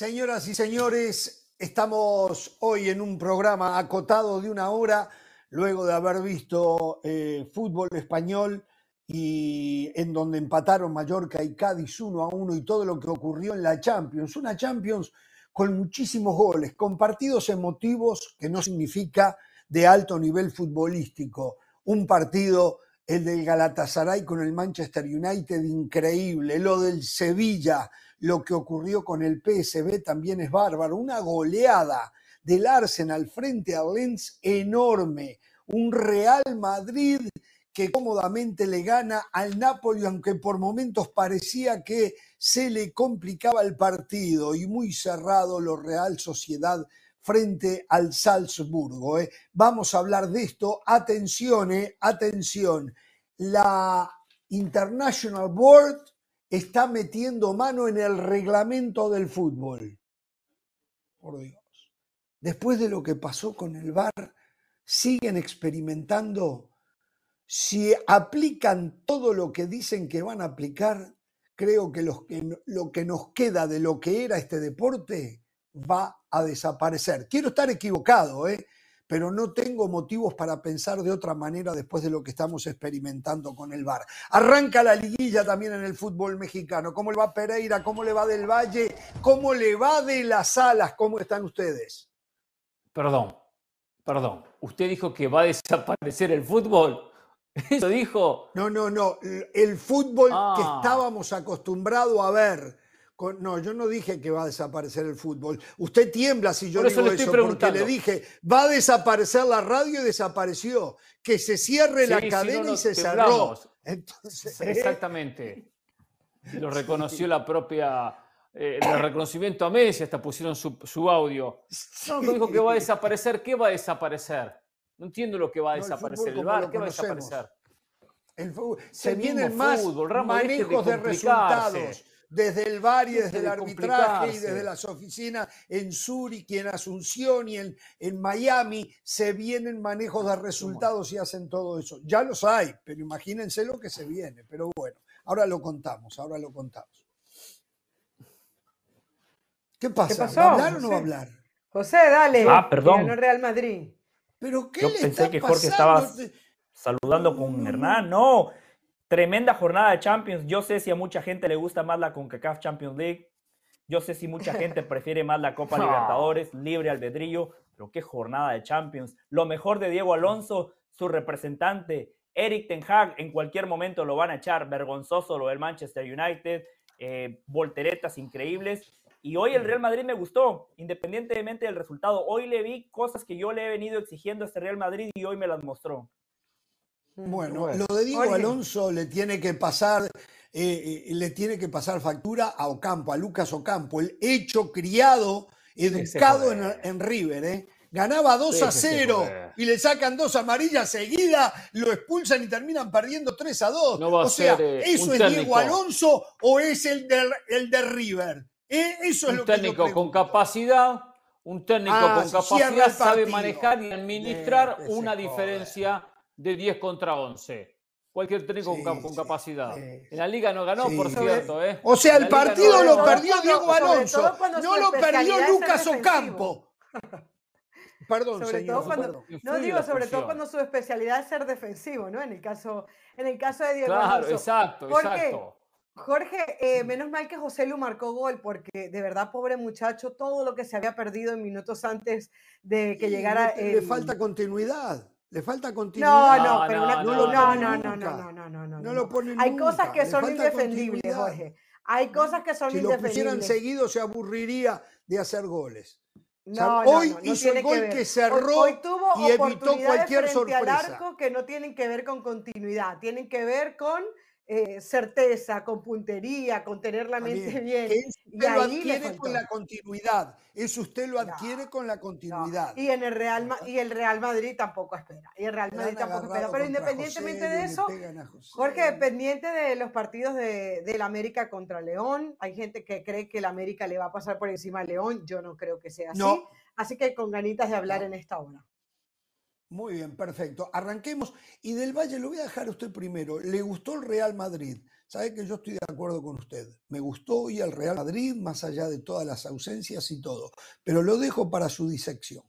Señoras y señores, estamos hoy en un programa acotado de una hora, luego de haber visto eh, fútbol español y en donde empataron Mallorca y Cádiz uno a uno y todo lo que ocurrió en la Champions. Una Champions con muchísimos goles, con partidos emotivos, que no significa de alto nivel futbolístico. Un partido, el del Galatasaray con el Manchester United, increíble. Lo del Sevilla, lo que ocurrió con el PSB también es bárbaro. Una goleada del Arsenal frente al Lens enorme. Un Real Madrid que cómodamente le gana al Napoli, aunque por momentos parecía que se le complicaba el partido y muy cerrado lo Real Sociedad frente al Salzburgo. ¿eh? Vamos a hablar de esto. Atención, ¿eh? atención. La International Board está metiendo mano en el reglamento del fútbol. Por Dios. Después de lo que pasó con el VAR, siguen experimentando si aplican todo lo que dicen que van a aplicar, creo que, los lo que nos queda de lo que era este deporte va a desaparecer. Quiero estar equivocado, ¿eh? Pero no tengo motivos para pensar de otra manera después de lo que estamos experimentando con el VAR. Arranca la liguilla también en el fútbol mexicano. ¿Cómo le va Pereira? ¿Cómo le va del Valle? ¿Cómo le va de las alas? ¿Cómo están ustedes? Perdón, perdón. ¿Usted dijo que va a desaparecer el fútbol? Eso dijo. No, no, no. El fútbol que Ah. estábamos acostumbrados a ver. No, yo no dije que va a desaparecer el fútbol. Usted tiembla si yo Por eso digo le eso, porque le dije, va a desaparecer la radio y desapareció. Que se cierre la Sí, cadena no, no, y se cerró. Entonces, Exactamente. Lo reconoció la propia. eh, el reconocimiento a Messi, hasta pusieron su, su audio. No, que dijo que va a desaparecer. ¿Qué va a desaparecer? No entiendo lo que va a No, desaparecer. El lo ¿qué va a desaparecer? el fútbol- se vienen mismo más fútbol, de manejos de, complicarse. resultados. Desde el VAR y desde el arbitraje y desde las oficinas en Zurich y en Asunción y en, en Miami se vienen manejos de resultados y hacen todo eso. Ya los hay, pero imagínense lo que se viene. Pero bueno, ahora lo contamos, ahora lo contamos. ¿Qué pasa? pasó? ¿Va a hablar o no va a hablar? José, dale. Ah, perdón. Ganó Real Madrid. ¿Pero qué Yo le pensé está que Jorge pasando? estaba saludando con Hernán. No, tremenda jornada de Champions. Yo sé si a mucha gente le gusta más la CONCACAF Champions League. Yo sé si mucha gente prefiere más la Copa. Libertadores, libre albedrío. Pero qué jornada de Champions. Lo mejor de Diego Alonso, su representante, Eric Ten Hag, en cualquier momento lo van a echar. Vergonzoso lo del Manchester United. eh, volteretas increíbles. Y hoy el Real Madrid me gustó, independientemente del resultado. Hoy le vi cosas que yo le he venido exigiendo a este Real Madrid y hoy me las mostró. Bueno, Bueno. lo de Diego Jorge. Alonso le tiene que pasar, eh, eh, le tiene que pasar factura a Ocampo, a Lucas Ocampo, el hecho criado, educado en, River, ¿eh? Ganaba 2 a Déjese 0 joder. y le sacan dos amarillas seguidas, lo expulsan y terminan perdiendo 3 a 2. No o sea, ser, eh, ¿eso es técnico. Diego Alonso o es el de, el de River? ¿Eh? Eso es Un lo que yo técnico con capacidad, un técnico Ah, con capacidad sabe manejar y administrar una diferencia de 10 contra 11. Cualquier técnico Sí, con, cap- con sí, capacidad. sí. En la liga no ganó, Sí. por cierto. ¿eh? O sea, el no partido ganó. lo perdió Sobre Diego Alonso, no lo perdió Lucas. Ocampo. Perdón, Sobre señor. todo cuando, perdón. no digo sobre todo cuando su especialidad es ser defensivo, ¿no? En el caso, en el caso de Diego Claro, Alonso. exacto, Jorge, exacto. Jorge, eh, menos mal que José Lu marcó gol, porque de verdad, pobre muchacho, todo lo que se había perdido en minutos antes de que Sí, llegara no te- Le el- falta continuidad. Le falta No, continuidad. no, No, pero no, una- no, no, no, no, no, no, no, no, no, no, no, No lo ponen Hay cosas nunca, que le son indefendibles. Jorge. Hay cosas que son Si lo pusieran indefendibles. seguido se aburriría de hacer goles. O sea, No, no, hoy no, no hizo el gol que Hoy- cerró hoy, tuvo y evitó cualquier frente al sorpresa. arco que no tienen que ver con continuidad, tienen que ver con eh, certeza, con puntería, con tener la mente bien, bien. que eso Y lo ahí adquiere con la continuidad. Eso usted lo No, adquiere con la No, continuidad. Y en el Real Ma- y el Real Madrid tampoco espera. Y el Real Madrid tampoco espera. Pero independientemente José, de eso. Jorge, pendiente de los partidos de, del América contra León. Hay gente que cree que el América le va a pasar por encima a León. Yo no creo que sea así. No. Así que con ganitas de hablar en esta hora. Muy bien, perfecto. Arranquemos. Y del Valle lo voy a dejar a usted primero. ¿Le gustó el Real Madrid? Sabe que yo estoy de acuerdo con usted. Me gustó hoy el Real Madrid, más allá de todas las ausencias y todo. Pero lo dejo para su disección.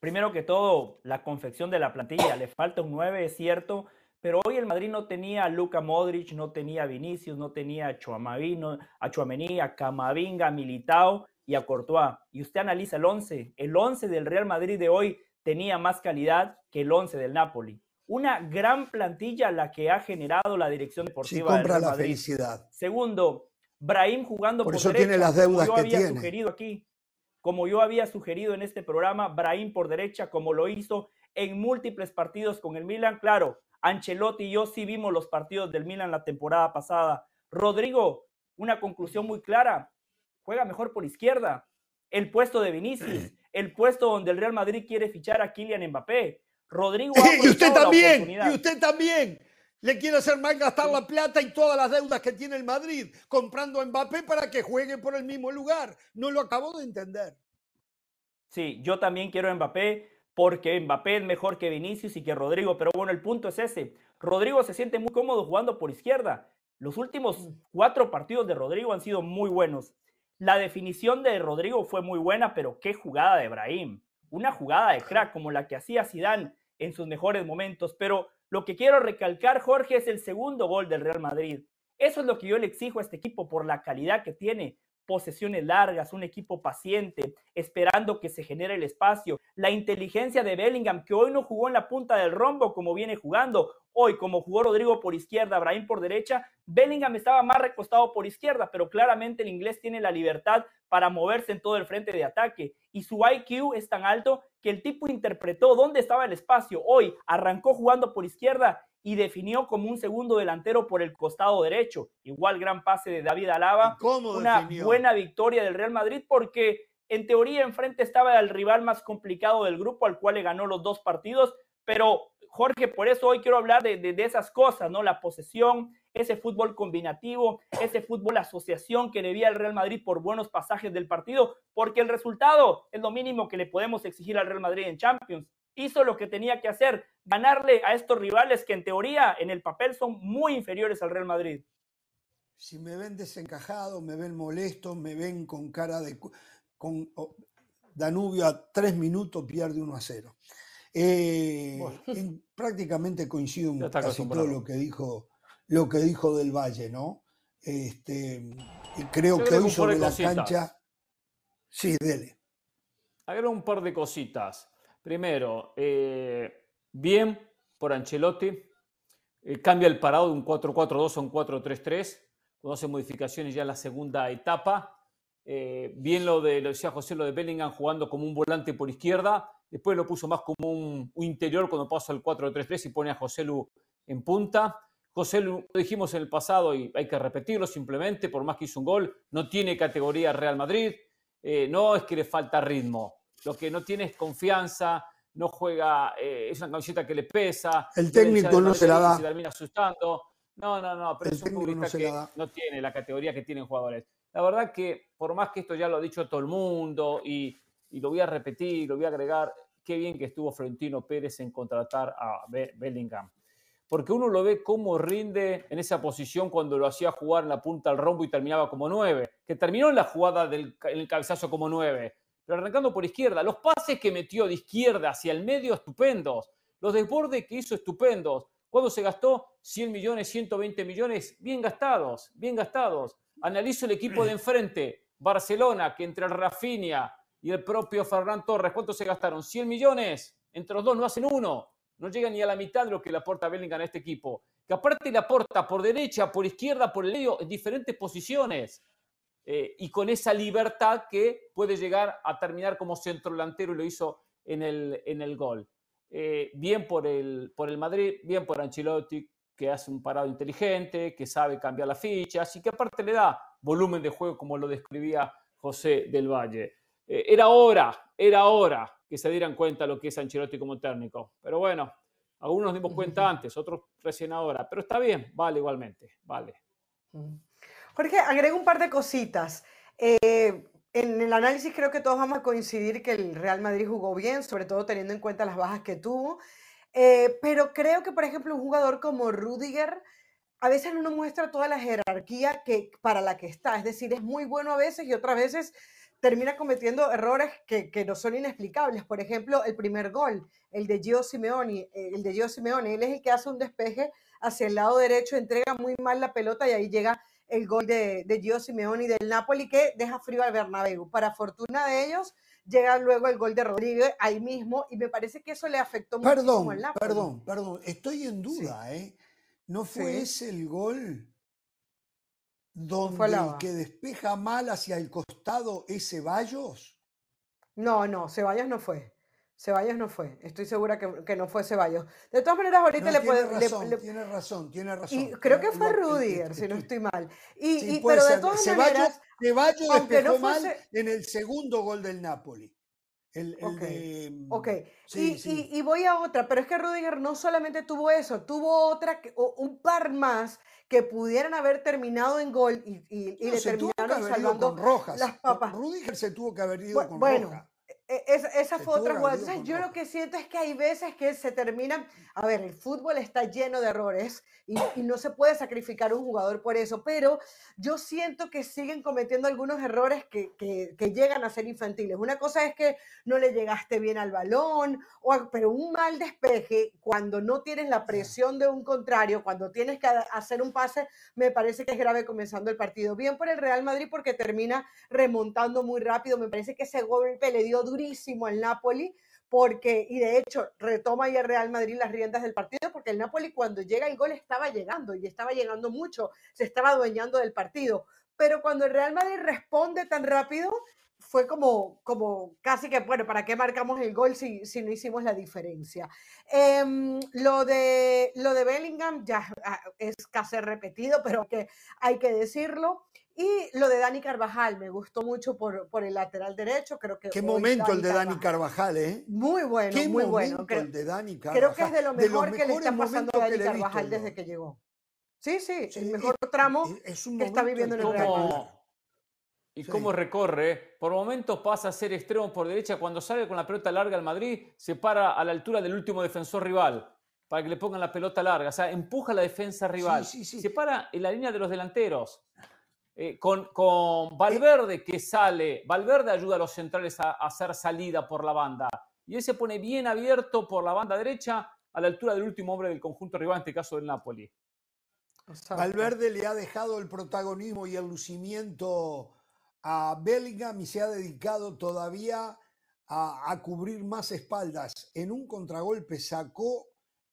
Primero que todo, la confección de la plantilla. Le falta un 9, es cierto. Pero hoy el Madrid no tenía a Luka Modric, no tenía a Vinicius, no tenía a Chuamení, a Camavinga, a Militao y a Courtois. Y usted analiza el 11. El 11 del Real Madrid de hoy tenía más calidad que el 11 del Napoli. Una gran plantilla la que ha generado la dirección deportiva sí, compra la felicidad. Segundo, Brahim jugando por, por eso tiene las deudas como yo que había tiene. sugerido aquí, como yo había sugerido en este programa, Brahim por derecha, como lo hizo en múltiples partidos con el Milan. Claro, Ancelotti y yo sí vimos los partidos del Milan la temporada pasada. Rodrigo, una conclusión muy clara, juega mejor por izquierda. El puesto de Vinicius, el puesto donde el Real Madrid quiere fichar a Kylian Mbappé. Rodrigo ha y usted la también, y usted también. Le quiere hacer mal gastar la plata y todas las deudas que tiene el Madrid comprando a Mbappé para que juegue por el mismo lugar. No lo acabo de entender. Sí, yo también quiero a Mbappé porque Mbappé es mejor que Vinicius y que Rodrigo, pero bueno, el punto es ese. Rodrigo se siente muy cómodo jugando por izquierda. Los últimos cuatro partidos de Rodrigo han sido muy buenos. La definición de Rodrigo fue muy buena, pero qué jugada de Brahim. Una jugada de crack como la que hacía Zidane en sus mejores momentos, pero lo que quiero recalcar, Jorge, es el segundo gol del Real Madrid. Eso es lo que yo le exijo a este equipo por la calidad que tiene, posesiones largas, un equipo paciente, esperando que se genere el espacio. La inteligencia de Bellingham, que hoy no jugó en la punta del rombo como viene jugando. Hoy, como jugó Rodrigo por izquierda, Brahim por derecha, Bellingham estaba más recostado por izquierda, pero claramente el inglés tiene la libertad para moverse en todo el frente de ataque. Y su IQ es tan alto que el tipo interpretó dónde estaba el espacio. Hoy arrancó jugando por izquierda y definió como un segundo delantero por el costado derecho. Igual gran pase de David Alaba. ¿Cómo Una definió? buena victoria del Real Madrid porque en teoría enfrente estaba el rival más complicado del grupo al cual le ganó los dos partidos, pero Jorge, por eso hoy quiero hablar de, de, de, esas cosas, ¿no? La posesión, ese fútbol combinativo, ese fútbol asociación que debía el Real Madrid por buenos pasajes del partido, porque el resultado es lo mínimo que le podemos exigir al Real Madrid en Champions. Hizo lo que tenía que hacer, ganarle a estos rivales que en teoría, en el papel, son muy inferiores al Real Madrid. Si me ven desencajado, me ven molesto, me ven con cara de... Con, oh, Danubio a tres minutos pierde 1 a 0. Eh, bueno. en, prácticamente coincido en casi todo lo que dijo lo que dijo del Valle, ¿no? Este, creo Yo que hoy sobre la cositas. cancha. Sí, dele. Agrego un par de cositas. Primero, eh, bien por Ancelotti. Eh, cambia el parado de un 4-4-2 a un 4-3-3. Cuando hace modificaciones ya en la segunda etapa. Eh, bien lo de, lo decía José, lo de Bellingham jugando como un volante por izquierda. Después lo puso más como un, un interior cuando pasó al 4-3-3 y pone a José Lu en punta. José Lu, lo dijimos en el pasado y hay que repetirlo simplemente, por más que hizo un gol, no tiene categoría Real Madrid, eh, no es que le falta ritmo, lo que no tiene es confianza, no juega, eh, es una camiseta que le pesa. El técnico no se la da. Se termina asustando. No, no, no, pero El es un técnico no se que la da. no tiene la categoría que tienen jugadores. La verdad que, por más que esto ya lo ha dicho todo el mundo y, y lo voy a repetir, lo voy a agregar, qué bien que estuvo Florentino Pérez en contratar a Be- Bellingham. Porque uno lo ve cómo rinde en esa posición cuando lo hacía jugar en la punta del rombo y terminaba como nueve, que terminó en la jugada del en el cabezazo como nueve, pero arrancando por izquierda. Los pases que metió de izquierda hacia el medio, estupendos. Los desbordes que hizo, estupendos. Cuando se gastó 100 millones, 120 millones, bien gastados, bien gastados. Analizo el equipo de enfrente, Barcelona, que entre el Rafinha y el propio Ferran Torres, ¿cuánto se gastaron? 100 millones. Entre los dos no hacen uno. No llegan ni a la mitad de lo que le aporta Bellingham a este equipo. Que aparte le aporta por derecha, por izquierda, por el medio, en diferentes posiciones. Eh, y con esa libertad que puede llegar a terminar como centro delantero y lo hizo en el, en el gol. Eh, bien por el, por el Madrid, bien por Ancelotti, que hace un parado inteligente, que sabe cambiar las fichas y que aparte le da volumen de juego como lo describía José del Valle. Eh, era hora, era hora que se dieran cuenta lo que es Ancelotti como técnico. Pero bueno, algunos nos dimos cuenta antes, otros recién ahora. Pero está bien, vale igualmente, vale. Jorge, agrego un par de cositas. Eh, en el análisis creo que todos vamos a coincidir que el Real Madrid jugó bien, sobre todo teniendo en cuenta las bajas que tuvo. Eh, pero creo que, por ejemplo, un jugador como Rudiger a veces no muestra toda la jerarquía que, para la que está. Es decir, es muy bueno a veces y otras veces termina cometiendo errores que, que no son inexplicables. Por ejemplo, el primer gol, el de Gio Simeone, el de Gio Simeone, él es el que hace un despeje hacia el lado derecho, entrega muy mal la pelota y ahí llega el gol de, de Gio Simeone y del Napoli que deja frío al Bernabéu. Para fortuna de ellos, llega luego el gol de Rodríguez ahí mismo y me parece que eso le afectó perdón, muchísimo al Napoli. Perdón, perdón, estoy en duda, ¿eh? ¿No fue Sí. ese el gol donde fue el que despeja mal hacia el costado es Ceballos? No, no, Ceballos no fue. Ceballos no fue. Estoy segura que, que no fue Ceballos. De todas maneras, ahorita No, le puede... razón, le- tiene razón, tiene razón. y creo que Lo- fue el- Rudiger, si no estoy- mal. Y, Sí, y- pero de todas Ceballos, maneras, Ceballos despejó no mal en el segundo gol del Napoli. El, el Ok, de, Ok, sí, y, sí. y- y voy a otra, pero es que Rudiger no solamente tuvo eso, tuvo otra, un par más que pudieran haber terminado en gol y, y- y No, le terminaron salvando con Rojas. las papas. Rudiger se tuvo que haber ido con bueno, Rojas. Es- esa fue otra Entonces, yo lo que siento es que hay veces que se terminan. A ver, el fútbol está lleno de errores y, y no se puede sacrificar un jugador por eso, pero yo siento que siguen cometiendo algunos errores que, que- que llegan a ser infantiles. Una cosa es que no le llegaste bien al balón, o, pero un mal despeje, cuando no tienes la presión de un contrario, cuando tienes que hacer un pase, me parece que es grave comenzando el partido. Bien por el Real Madrid porque termina remontando muy rápido. Me parece que ese golpe le dio durísimo al Napoli porque, y de hecho, retoma ya Real Madrid las riendas del partido porque el Napoli cuando llega el gol estaba llegando y estaba llegando mucho, se estaba adueñando del partido. Pero cuando el Real Madrid responde tan rápido, fue como, como casi que, bueno, ¿para qué marcamos el gol si, si no hicimos la diferencia? Em, lo, de, lo de Bellingham ya ah, es casi repetido, pero que hay que decirlo. Y lo de Dani Carvajal, me gustó mucho por, por el lateral derecho. Creo que Qué momento el de Dani Carvajal- Carvajal, ¿eh? Muy bueno, Qué muy bueno. Creo, el de Dani Carvajal. creo que es de lo los mejor que le está pasando a Dani visto Carvajal yo. desde que llegó. Sí, sí, Sí, el es- mejor tramo. es- es un que está viviendo en el Real. Madrid. Y Sí. cómo recorre. ¿eh? Por momentos pasa a ser extremo por derecha. Cuando sale con la pelota larga al Madrid, se para a la altura del último defensor rival para que le pongan la pelota larga. O sea, empuja la defensa rival. sí, sí. Se para en la línea de los delanteros. Eh, con, con Valverde que sale, Valverde ayuda a los centrales a, a hacer salida por la banda. Y él se pone bien abierto por la banda derecha a la altura del último hombre del conjunto rival, en este caso del Napoli. Exacto. Valverde le ha dejado el protagonismo y el lucimiento a Bellingham y se ha dedicado todavía a, a cubrir más espaldas. En un contragolpe sacó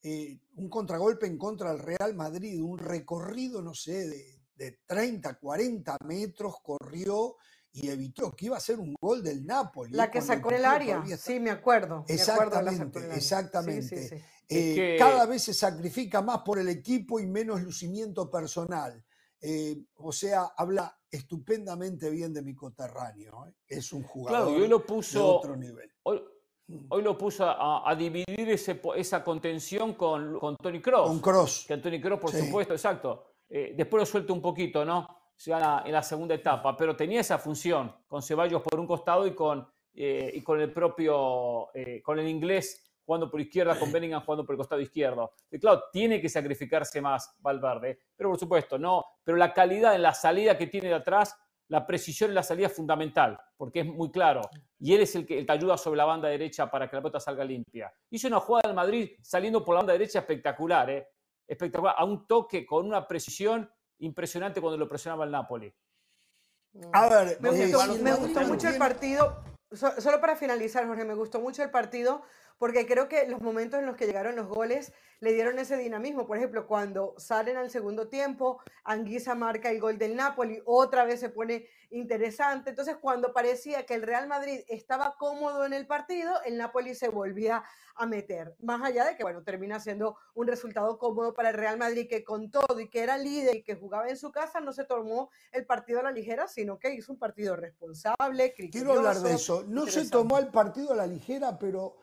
eh, un contragolpe en contra del Real Madrid, un recorrido, no sé, de, de 30, 40 metros, corrió y evitó que iba a ser un gol del Napoli. La que cuando sacó el área. Sí, me acuerdo. me de Exactamente. Sí, exactamente. sí, sí. Eh, que- Cada vez se sacrifica más por el equipo y menos lucimiento personal. Eh, o sea, habla estupendamente bien de mi coterráneo. ¿eh? Es un jugador Claro, y hoy lo de puso. otro nivel. Hoy, Mm. hoy lo puso a, a dividir ese, esa contención con, con Tony Cross. Con Cross. Que Tony Cross, por Sí. supuesto, exacto. Eh, después lo suelta un poquito, ¿no? Gana en la segunda etapa, pero tenía esa función con Ceballos por un costado y con, eh, y con el propio, eh, con el inglés jugando por izquierda, con Bellingham jugando por el costado izquierdo. Y claro, tiene que sacrificarse más Valverde, pero por supuesto, no. Pero la calidad en la salida que tiene de atrás, la precisión en la salida es fundamental, porque es muy claro. Y él es el que, que ayuda sobre la banda derecha para que la pelota salga limpia. Hizo una jugada del Madrid saliendo por la banda derecha espectacular, ¿eh? Espectacular, a un toque con una precisión impresionante cuando lo presionaba el Napoli. A ver, Me eh, gustó, me mucho el partido. So- solo para finalizar, Jorge, me gustó mucho el partido porque creo que los momentos en los que llegaron los goles le dieron ese dinamismo. Por ejemplo, cuando salen al segundo tiempo, Anguisa marca el gol del Napoli, otra vez se pone interesante. Entonces, cuando parecía que el Real Madrid estaba cómodo en el partido, el Napoli se volvía a meter. Más allá de que, bueno, termina siendo un resultado cómodo para el Real Madrid, que con todo y que era líder y que jugaba en su casa, no se tomó el partido a la ligera, sino que hizo un partido responsable, Quiero hablar de criterioso, eso. No se tomó el partido a la ligera, pero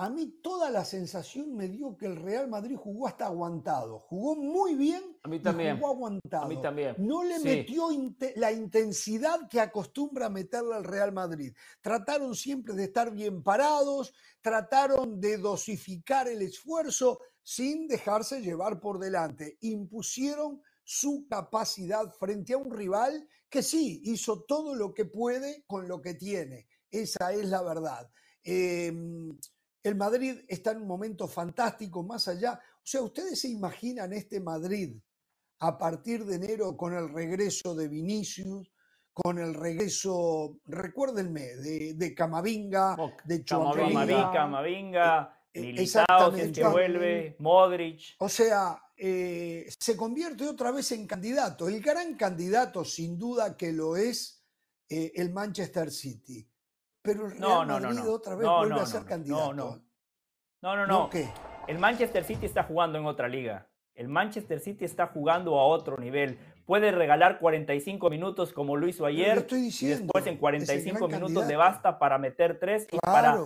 a mí toda la sensación me dio que el Real Madrid jugó hasta aguantado. Jugó muy bien A mí y jugó aguantado. A mí también. No le Sí. metió la intensidad que acostumbra meterle al Real Madrid. Trataron siempre de estar bien parados, trataron de dosificar el esfuerzo sin dejarse llevar por delante. Impusieron su capacidad frente a un rival que sí hizo todo lo que puede con lo que tiene. Esa es la verdad. Em, el Madrid está en un momento fantástico, más allá. O sea, ¿ustedes se imaginan este Madrid a partir de enero con el regreso de Vinicius, con el regreso, recuérdenme, de, de Camavinga, Oh, de. Chouameni? Camavinga, Mavinga, Eh, Militao, si es que vuelve, Modric. O sea, eh, se convierte otra vez en candidato. El gran candidato, sin duda que lo es eh, el Manchester City. Pero el Real No, no, no, Madrid no. otra vez No, vuelve no, a ser no, no, candidato. no. No, no, ¿No qué? El Manchester City está jugando en otra liga. El Manchester City está jugando a otro nivel. Puede regalar 45 minutos como lo hizo ayer estoy y diciendo, después en es el 45 gran minutos le basta para meter tres y para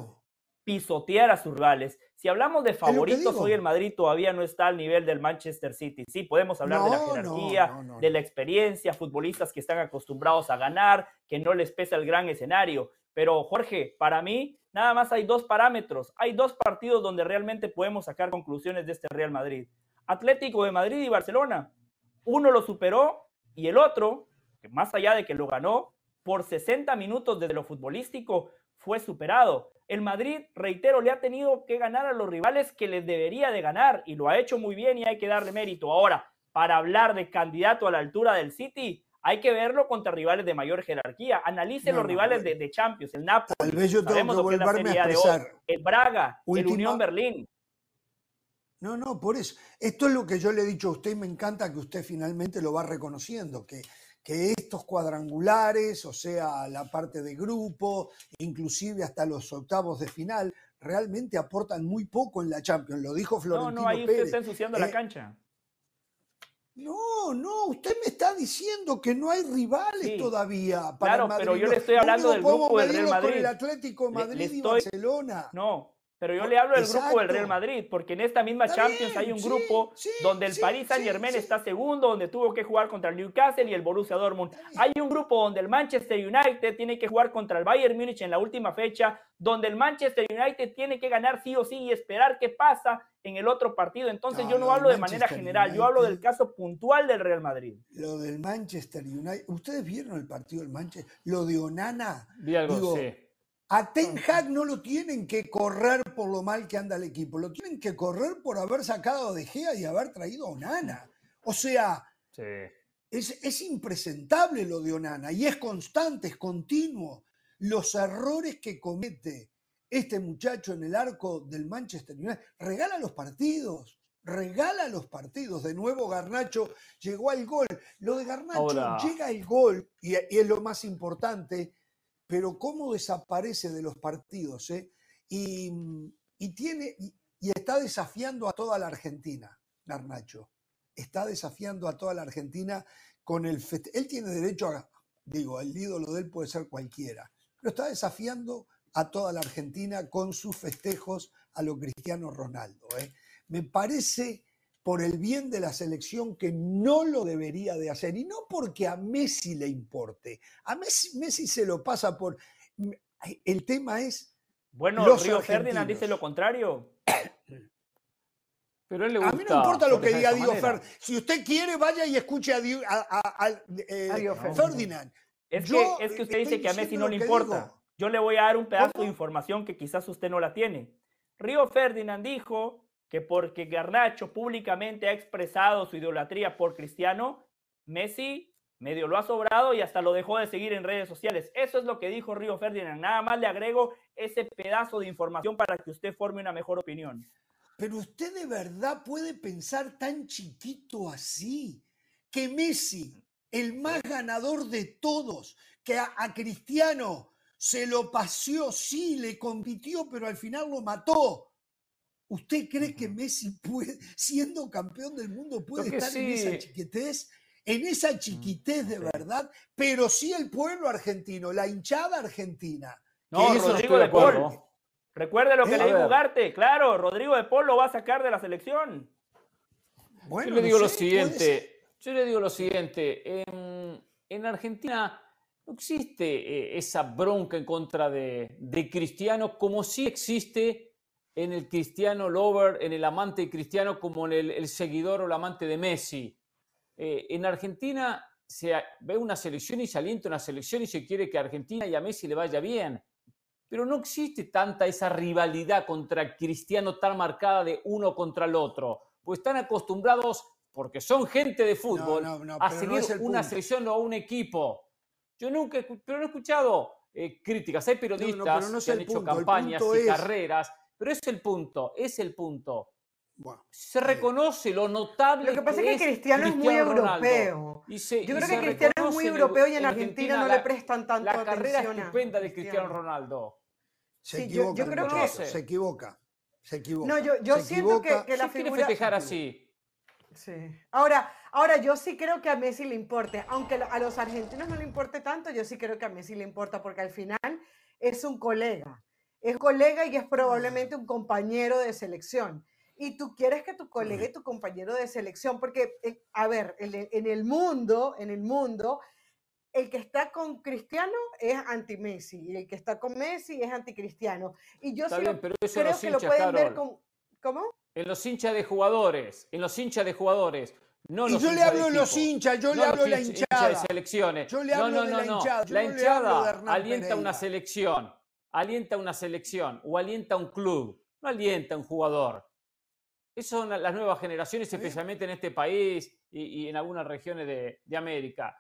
pisotear a sus rivales. Si hablamos de favoritos, hoy el Madrid todavía no está al nivel del Manchester City. Sí, podemos hablar de la jerarquía, no, no, de la experiencia, futbolistas que están acostumbrados a ganar, que no les pesa el gran escenario. Pero Jorge, para mí, nada más hay dos parámetros. Hay dos partidos donde realmente podemos sacar conclusiones de este Real Madrid. Atlético de Madrid y Barcelona. Uno lo superó y el otro, que más allá de que lo ganó, por 60 minutos desde lo futbolístico, fue superado. El Madrid, reitero, le ha tenido que ganar a los rivales que les debería de ganar y lo ha hecho muy bien y hay que darle mérito. Ahora, para hablar de candidato a la altura del City, hay que verlo contra rivales de mayor jerarquía. Analice No, los no, rivales de, Champions, el Napoli, Tal vez yo tengo que volverme a expresar. el Braga, Última- el Unión Berlín. No, no, por eso. Esto es lo que yo le he dicho a usted y me encanta que usted finalmente lo va reconociendo, que, que estos cuadrangulares, o sea, la parte de grupo, inclusive hasta los octavos de final, realmente aportan muy poco en la Champions. Lo dijo No, Florentino no, ahí usted Pérez. está ensuciando Eh, la cancha. No, no, usted me está diciendo que no hay rivales Sí, todavía para claro, el Madrid. pero yo le estoy hablando del grupo del Real medirlo con Madrid. el Atlético de Le- le Madrid y estoy- Barcelona. No, pero yo le hablo del grupo del Real. Madrid, porque en esta misma Está Champions bien, hay un sí, grupo sí, donde el sí, Paris Saint Germain está segundo, donde tuvo que jugar contra el Newcastle y el Borussia Dortmund. Hay un grupo donde el Manchester United tiene que jugar contra el Bayern Múnich en la última fecha, donde el Manchester United tiene que ganar sí o sí y esperar qué pasa en el otro partido. Entonces No, yo no hablo de manera general, yo hablo del caso puntual del Real Madrid. Lo del Manchester United. ¿Ustedes vieron el partido del Manchester? Lo de Onana. Vi algo, Digo. A Ten Hag no lo tienen que correr por lo mal que anda el equipo, lo tienen que correr por haber sacado a De Gea y haber traído a Onana. O sea, sí. es, es impresentable lo de Onana y es constante, es continuo. Los errores que comete este muchacho en el arco del Manchester United, regala los partidos, regala los partidos. De nuevo Garnacho llegó al gol. Lo de Garnacho Ahora- llega al gol y, y es lo más importante, pero cómo desaparece de los partidos, ¿eh? Y, tiene, y, está desafiando a toda la Argentina, Garnacho. Está desafiando a toda la Argentina con el Él tiene derecho a, digo, el ídolo de él puede ser cualquiera, pero está desafiando a toda la Argentina con sus festejos a lo Cristiano Ronaldo. ¿eh? Me parece por el bien de la selección que no lo debería de hacer y no porque a Messi le importe. A Messi, Messi se lo pasa por... El tema es, Bueno, Los Río Ferdinand dice lo contrario. Pero a él le a gusta. mí no importa lo que diga de esa Dio manera. Fer. Si usted quiere, vaya y escuche a, Dio- a- a- a- eh, A Dio Ferdinand. Ferdinand. Es, Yo, que, es que usted dice que a Messi no le importa. digo. Yo le voy a dar un pedazo ¿Cómo? de información que quizás usted no la tiene. Río Ferdinand dijo que porque Garnacho públicamente ha expresado su idolatría por Cristiano, Messi medio lo ha sobrado y hasta lo dejó de seguir en redes sociales. Eso es lo que dijo Río Ferdinand. Nada más le agrego ese pedazo de información para que usted forme una mejor opinión. Pero usted de verdad puede pensar tan chiquito así, que Messi, el más ganador de todos, que a, Cristiano se lo paseó, sí, le compitió, pero al final lo mató. ¿Usted cree que Messi puede, siendo campeón del mundo, puede estar en esa chiquitez? En esa chiquitez de sí. verdad, pero sí el pueblo argentino, la hinchada argentina. No, eso Rodrigo de Paul. acuerdo. Recuerde lo que Eh, le dijo. Ugarte, claro, Rodrigo de Paul lo va a sacar de la selección. Bueno, Yo le digo lo sé, siguiente, yo le digo lo siguiente, en, en Argentina no existe eh, esa bronca en contra de, de Cristiano como sí existe en el cristiano lover, en el amante cristiano, como en el, el seguidor o el amante de Messi. Eh, en Argentina se a- ve una selección y se alienta una selección y se quiere que a Argentina y a Messi le vaya bien. Pero no existe tanta esa rivalidad contra Cristiano tan marcada de uno contra el otro. Pues están acostumbrados, porque son gente de fútbol, no, no, a no seguir es el una punto. selección o un equipo. Yo nunca, pero no he escuchado eh, críticas. Hay periodistas pero es que han hecho punto, campañas y es- carreras, pero es el punto, es el punto. Bueno, Se reconoce lo notable Lo que pasa es que Cristiano es muy Ronaldo. europeo. Y se- Yo y creo que Cristiano es muy europeo y en en Argentina no la- le prestan tanto La carrera atención a estupenda de Cristiano. Ronaldo. se Sí, yo- equivoca, yo creo que- se equivoca, se equivoca. No, yo, yo se siento que, equivoca. que la ¿Quién quiere figura... festejar así? Sí. Ahora, ahora yo sí creo que a Messi le importe, aunque a los argentinos no le importe tanto, yo sí creo que a Messi le importa porque al final es un colega, es colega y es probablemente un compañero de selección. Y tú quieres que tu colega y tu compañero de selección, porque, eh, a ver, en el- en el mundo, en el mundo, el que está con Cristiano es anti-Messi y el que está con Messi es anti-Cristiano. Y yo sí bien, lo- pero eso en creo los que lo hinchas, pueden ver Carol. como... ¿Cómo? En los hinchas de jugadores, en los hinchas de jugadores. No Y los yo le hinchas hablo de de los hinchas, yo le No los hablo de la hinch- hinchada. de selecciones. Yo le no, hablo no, de no, la no. hinchada, yo La no le hinchada de alienta una selección, alienta una selección o alienta un club, no alienta un jugador. Esas son la- las nuevas generaciones, especialmente en este país y, y en algunas regiones de, de América.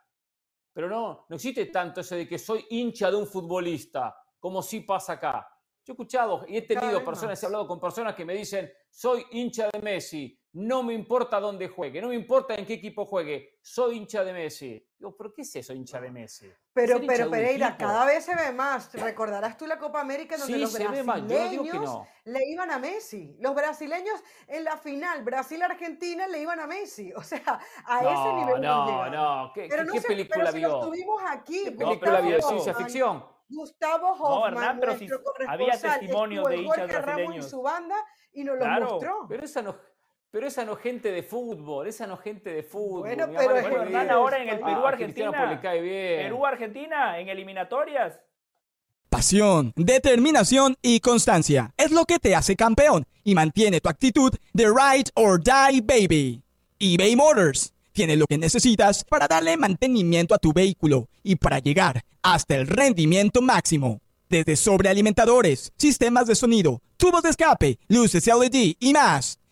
Pero no, no existe tanto eso de que soy hincha de un futbolista, como sí pasa acá. Yo he escuchado y he tenido personas, he hablado con personas que me dicen, soy hincha de Messi, no me importa dónde juegue, no me importa en qué equipo juegue, soy hincha de Messi. Digo, ¿pero qué es eso, hincha de Messi? Pero, pero Pereira, cada vez se ve más. Recordarás tú la Copa América donde Sí, los no brasileños no. le iban a Messi. Los brasileños en la final, Brasil-Argentina, le iban a Messi. O sea, a ese No, nivel hemos no, llegado. no, ¿qué, Pero no qué película pero si los vio? tuvimos aquí. ¿Qué película vio de ciencia ficción? Gustavo No, Hoffman, Hernán, pero si nuestro había corresponsal, testimonios estuvo de hinchas Ramos y brasileños. su banda y nos Claro, lo mostró. Pero esa no, pero esa no gente de fútbol, esa no gente de fútbol. Bueno, mi pero mamá es le Bueno, que puede Hernán, decir, ahora en el Ah, "Ah, Perú, a Cristiano Argentina. pues le cae bien. Perú, Argentina, en eliminatorias. Pasión, determinación y constancia es lo que te hace campeón y mantiene tu actitud de ride or die baby. eBay Motors tiene lo que necesitas para darle mantenimiento a tu vehículo y para llegar hasta el rendimiento máximo. Desde sobrealimentadores, sistemas de sonido, tubos de escape, luces LED y más.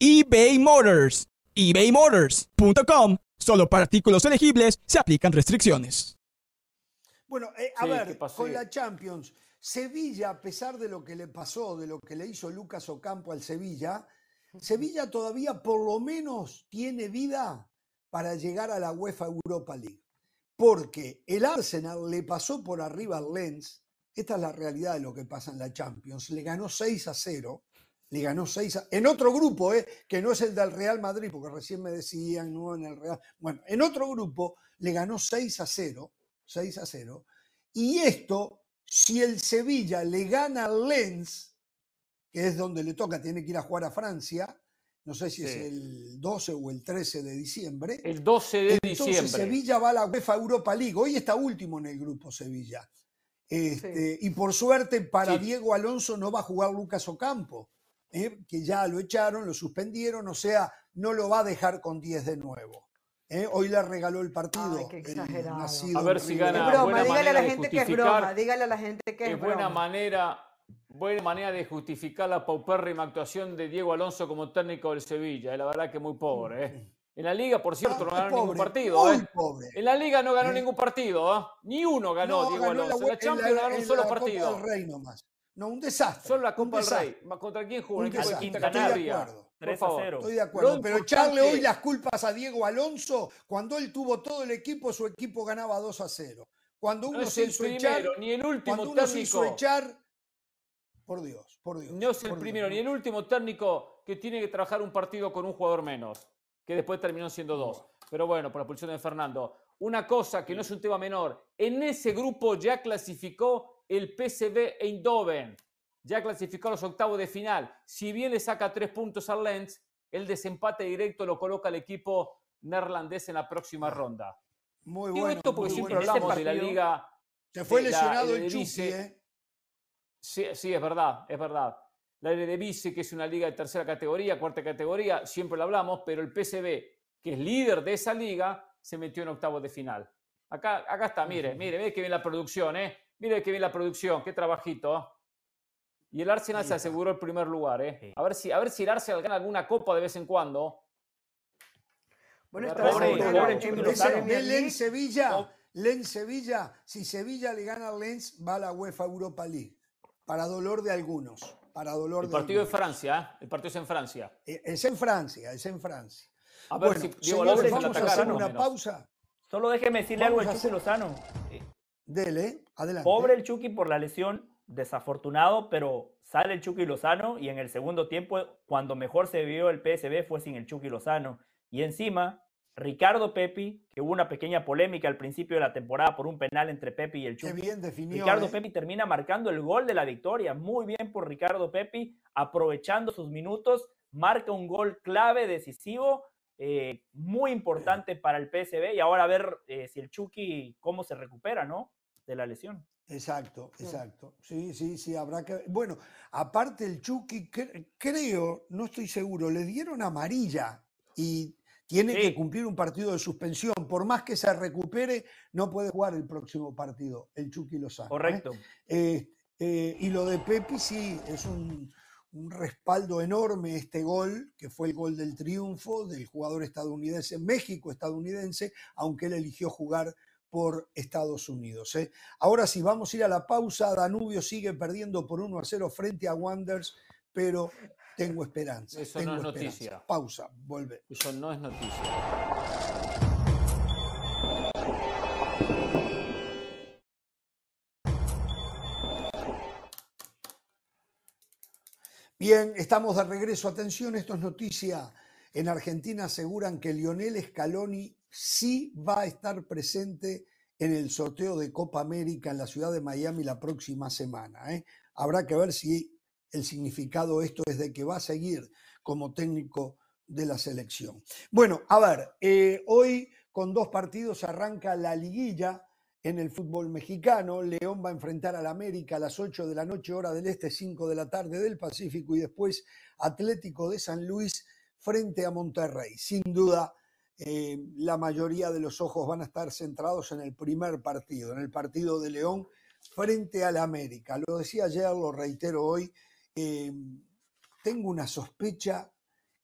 eBay Motors. ebaymotors.com. Solo para artículos elegibles se aplican restricciones. Bueno, eh, a Sí, ver, con la Champions, Sevilla, a pesar de lo que le pasó, de lo que le hizo Lucas Ocampo al Sevilla, Sevilla todavía por lo menos tiene vida para llegar a la UEFA Europa League. Porque el Arsenal le pasó por arriba al Lens. Esta es la realidad de lo que pasa en la Champions. Le ganó 6 a 0. Le ganó 6 a... En otro grupo, eh, que no es el del Real Madrid, porque recién me decían, no en el Real. Bueno, en otro grupo le ganó 6 a 0. 6 a 0. Y esto, si el Sevilla le gana al Lens, que es donde le toca, tiene que ir a jugar a Francia, no sé si es Sí. el 12 o el 13 de diciembre. El 12 de Entonces diciembre. Sevilla va a la UEFA Europa League. Hoy está último en el grupo Sevilla. Este, Y por suerte para Sí. Diego Alonso no va a jugar Lucas Ocampo, ¿eh? que ya lo echaron, lo suspendieron, o sea, no lo va a dejar con 10 de nuevo. ¿eh? Hoy le regaló el partido. Ay, qué exagerado. A ver en si gana Es broma, dígale a la gente que es broma, dígale a la gente que es, es buena broma. manera, buena manera de justificar la paupérrima actuación de Diego Alonso como técnico del Sevilla. eh, La verdad que muy pobre. eh. En la liga, por cierto, no Ah, ganó ningún partido. muy eh. pobre. En la liga no ganó ningún partido. Ni uno ganó No, Diego ganó en la Alonso. En la Champions no ganó un en solo la Copa partido. del Rey nomás. No, un desastre. Solo la Copa del. Rey. ¿Contra quién jugó? Un equipo de desastre. quinta Estoy de acuerdo. Por 3 a favor. 0. Estoy de acuerdo. Lo Pero echarle hoy las culpas a Diego Alonso, cuando él tuvo todo el equipo, su equipo ganaba 2 a 0. Cuando No uno es se el hizo echar, primero, ni el último cuando uno se hizo técnico. echar, por Dios, por Dios. No es el Dios, primero, no. ni el último técnico que tiene que trabajar un partido con un jugador menos, que después terminó siendo dos. Pero bueno, por la pulsión de Fernando. Una cosa que no es un tema menor, en ese grupo ya clasificó el PSV Eindhoven, ya clasificó a los octavos de final. Si bien le saca tres puntos al Lens, el desempate directo lo coloca el equipo neerlandés en la próxima ronda. Muy Digo bueno. esto porque muy siempre bueno. hablamos de la liga Se fue lesionado el. Chucky, ¿eh? Sí, sí, es verdad, es verdad. La Eredivisie, que es una liga de tercera categoría, cuarta categoría, siempre lo hablamos, pero el PSV, que es líder de esa liga, se metió en octavos de final. Acá, acá está, mire, mire, ve que bien la producción, ¿eh? Mire que bien la producción, qué trabajito. Y el Arsenal se aseguró el primer lugar, ¿eh? Sí. A ver si, a ver si el Arsenal gana alguna copa de vez en cuando. Bueno, Pobre- está pobre- seguro pobre en Sevilla, Oh. Lens Sevilla, si Sevilla le gana al Lens, va a la UEFA Europa League. Para dolor de algunos. Para dolor El partido de algunos. Francia, ¿eh? El partido es en Francia. Eh, Es en Francia, es en Francia. A ver Bueno, si Diego señores, vamos a hacer una menos. pausa. Solo déjeme decirle algo Vamos al a Chucky hacer- Lozano. Dele, adelante. Pobre el Chucky por la lesión, desafortunado, pero sale el Chucky Lozano y en el segundo tiempo, cuando mejor se vio el PSB, fue sin el Chucky Lozano. Y encima, Ricardo Pepi, que hubo una pequeña polémica al principio de la temporada por un penal entre Pepi y el Qué Chucky. bien definió. Ricardo ¿eh? Pepi termina marcando el gol de la victoria. Muy bien por Ricardo Pepi, aprovechando sus minutos, marca un gol clave, decisivo, eh, muy importante para el PSB. Y ahora a ver eh, si el Chucky, cómo se recupera, ¿no? De la lesión. Exacto, exacto. Sí, sí, sí, habrá que. Bueno, aparte el Chucky, cre- creo, no estoy seguro, le dieron amarilla y tiene Sí. que cumplir un partido de suspensión. Por más que se recupere, no puede jugar el próximo partido, el Chucky Lozano. ¿eh? Correcto. Eh, eh, y lo de Pepi sí, es un, un respaldo enorme este gol, que fue el gol del triunfo del jugador estadounidense, México-estadounidense, aunque él eligió jugar por Estados Unidos. ¿eh? Ahora sí, vamos a ir a la pausa. Danubio sigue perdiendo por 1 a 0 frente a Wanderers, pero tengo esperanza. Eso no tengo es esperanza. noticia. Pausa, vuelve. Eso no es noticia. Bien, estamos de regreso. Atención, esto es noticia. En Argentina aseguran que Lionel Scaloni sí va a estar presente en el sorteo de Copa América en la ciudad de Miami la próxima semana. ¿eh? Habrá que ver si el significado de esto es de que va a seguir como técnico de la selección. Bueno, a ver, eh, hoy con dos partidos arranca la liguilla en el fútbol mexicano. León va a enfrentar al América a las 8 de la noche, hora del este, 5 de la tarde del Pacífico, y después Atlético de San Luis frente a Monterrey. Sin duda, eh, la mayoría de los ojos van a estar centrados en el primer partido, en el partido de León frente al América. Lo decía ayer, lo reitero hoy, eh, tengo una sospecha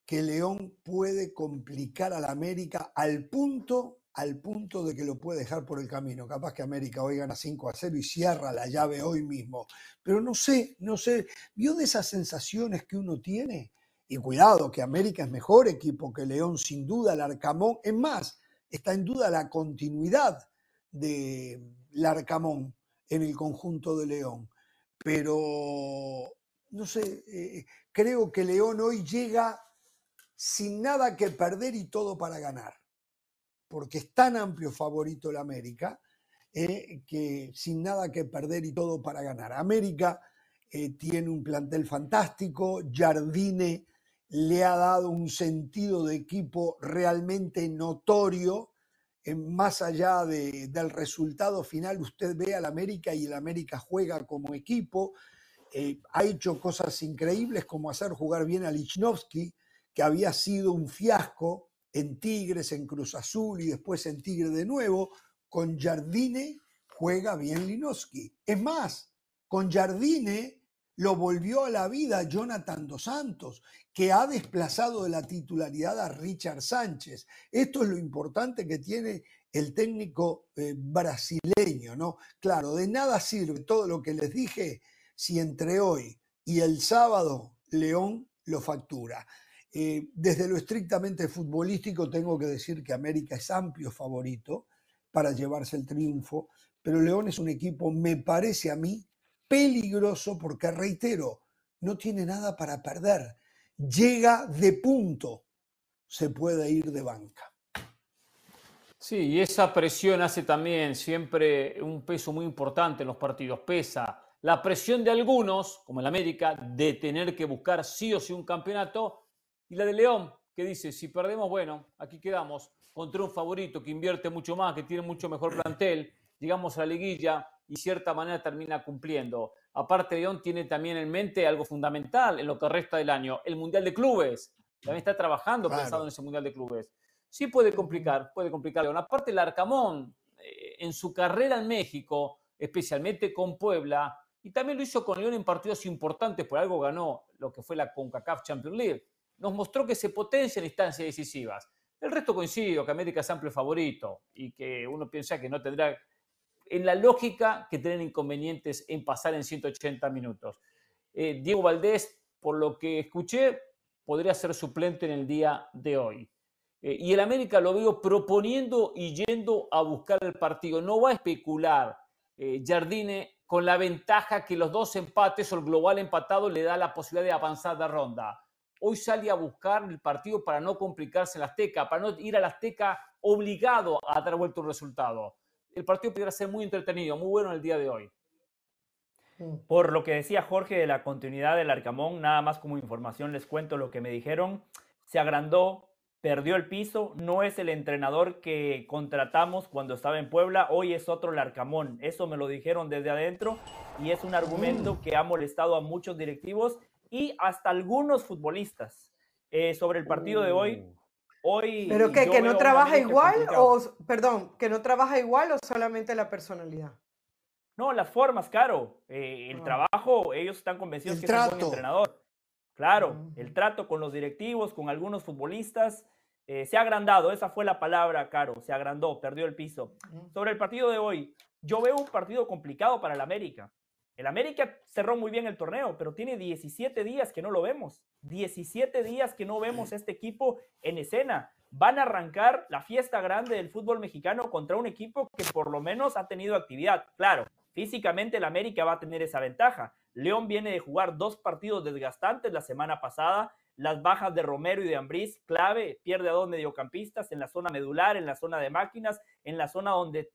que León puede complicar al América al punto al punto de que lo puede dejar por el camino. Capaz que América hoy gana 5 a 0 y cierra la llave hoy mismo. Pero no sé, no sé. ¿Vio de esas sensaciones que uno tiene? Y cuidado, que América es mejor equipo que León, sin duda, el Arcamón. Es más, está en duda la continuidad de Larcamón en el conjunto de León. Pero, no sé, eh, creo que León hoy llega sin nada que perder y todo para ganar porque es tan amplio favorito el América, eh, que sin nada que perder y todo para ganar. América eh, tiene un plantel fantástico, Jardine le ha dado un sentido de equipo realmente notorio, eh, más allá de- del resultado final, usted ve al América y el América juega como equipo, eh, ha hecho cosas increíbles como hacer jugar bien a Lichnowsky, que había sido un fiasco en Tigres, en Cruz Azul y después en Tigre de nuevo, con Jardine juega bien Linoski. Es más, con Jardine lo volvió a la vida Jonathan Dos Santos, que ha desplazado de la titularidad a Richard Sánchez. Esto es lo importante que tiene el técnico eh, brasileño, ¿no? Claro, de nada sirve todo lo que les dije si entre hoy y el sábado León lo factura. Eh, desde lo estrictamente futbolístico tengo que decir que América es amplio favorito para llevarse el triunfo, pero León es un equipo, me parece a mí, peligroso porque, reitero, no tiene nada para perder. Llega de punto, se puede ir de banca. Sí, y esa presión hace también siempre un peso muy importante en los partidos. Pesa la presión de algunos, como el América, de tener que buscar sí o sí un campeonato, y la de León, que dice, si perdemos, bueno, aquí quedamos contra un favorito que invierte mucho más, que tiene mucho mejor plantel, llegamos a la liguilla y cierta manera termina cumpliendo. Aparte, León tiene también en mente algo fundamental en lo que resta del año, el Mundial de Clubes. También está trabajando pensando en ese Mundial de Clubes. Sí puede complicar, puede complicar León. Aparte, el Arcamón, eh, en su carrera en México, especialmente con Puebla, y también lo hizo con León en partidos importantes, por algo ganó lo que fue la CONCACAF Champions League. Nos mostró que se potencia en instancias decisivas. El resto coincido que América es amplio favorito y que uno piensa que no tendrá, en la lógica, que tener inconvenientes en pasar en 180 minutos. Eh, Diego Valdés, por lo que escuché, podría ser suplente en el día de hoy. Eh, y el América lo veo proponiendo y yendo a buscar el partido. No va a especular eh, Jardine con la ventaja que los dos empates o el global empatado le da la posibilidad de avanzar de ronda. Hoy sale a buscar el partido para no complicarse en la Azteca, para no ir a la Azteca obligado a dar vuelta un resultado. El partido podría ser muy entretenido, muy bueno en el día de hoy. Por lo que decía Jorge de la continuidad del Arcamón, nada más como información les cuento lo que me dijeron. Se agrandó perdió el piso, no es el entrenador que contratamos cuando estaba en Puebla, hoy es otro Larcamón. Eso me lo dijeron desde adentro y es un argumento mm. que ha molestado a muchos directivos y hasta algunos futbolistas. Eh, sobre el partido de hoy, uh. Hoy... ¿Pero que, que no trabaja igual o, perdón, que no trabaja igual o solamente la personalidad? No, las formas, claro. Eh, el ah. trabajo, ellos están convencidos que es un buen entrenador. Claro, mm. el trato con los directivos, con algunos futbolistas, eh, se ha agrandado, esa fue la palabra, Caro, se agrandó, perdió el piso. Sobre el partido de hoy, yo veo un partido complicado para el América. El América cerró muy bien el torneo, pero tiene 17 días que no lo vemos. 17 días que no vemos este equipo en escena. Van a arrancar la fiesta grande del fútbol mexicano contra un equipo que por lo menos ha tenido actividad. Claro, físicamente el América va a tener esa ventaja. León viene de jugar dos partidos desgastantes la semana pasada las bajas de Romero y de Ambriz, clave, pierde a dos mediocampistas en la zona medular, en la zona de máquinas, en la zona donde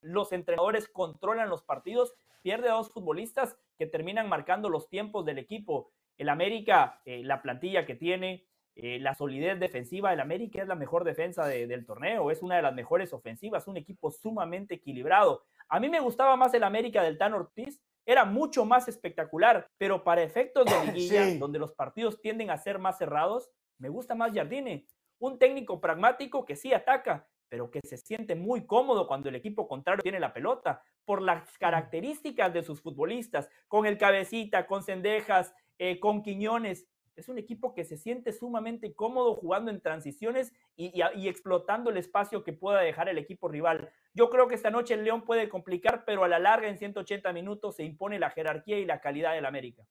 los entrenadores controlan los partidos, pierde a dos futbolistas que terminan marcando los tiempos del equipo. El América, eh, la plantilla que tiene, eh, la solidez defensiva, el América es la mejor defensa del torneo, es una de las mejores ofensivas, un equipo sumamente equilibrado. A mí me gustaba más el América del Tan Ortiz era mucho más espectacular, pero para efectos de liguilla, donde los partidos tienden a ser más cerrados, me gusta más Jardine, un técnico pragmático que sí ataca, pero que se siente muy cómodo cuando el equipo contrario tiene la pelota, por las características de sus futbolistas, con el cabecita, con cendejas, eh, con Quiñones. Es un equipo que se siente sumamente cómodo jugando en transiciones y, explotando el espacio que pueda dejar el equipo rival. Yo creo que esta noche el León puede complicar, pero a la larga en 180 minutos se impone la jerarquía y la calidad del América.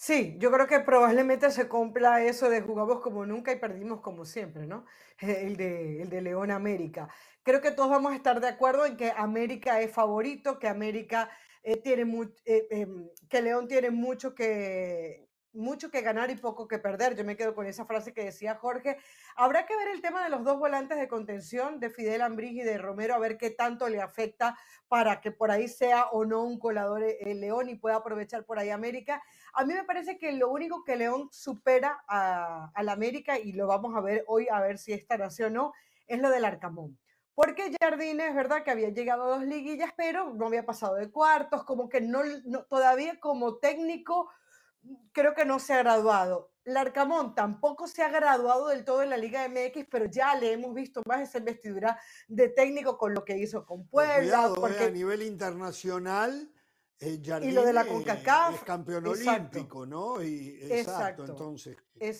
Sí, yo creo que probablemente se cumpla eso de jugamos como nunca y perdimos como siempre, ¿no? El de, el de León América. Creo que todos vamos a estar de acuerdo en que América es favorito, que América eh, tiene eh, em, que León tiene mucho que, mucho que ganar y poco que perder. Yo me quedo con esa frase que decía Jorge. Habrá que ver el tema de los dos volantes de contención de Fidel Ambrís y de Romero, a ver qué tanto le afecta para que por ahí sea o no un colador el eh, León y pueda aprovechar por ahí América. A mí me parece que lo único que León supera a, la América, y lo vamos a ver hoy, a ver si esta nación o no, es lo del Arcamón. Porque Jardine es verdad que había llegado a dos liguillas, pero no había pasado de cuartos, como que no todavía como técnico creo que no se ha graduado. Larcamón tampoco se ha graduado del todo en la Liga MX, pero ya le hemos visto más esa investidura de técnico con lo que hizo con Puebla. porque... a nivel internacional, eh, y lo de la CONCACAF. Es campeón olímpico, ¿no? Y, exacto, entonces.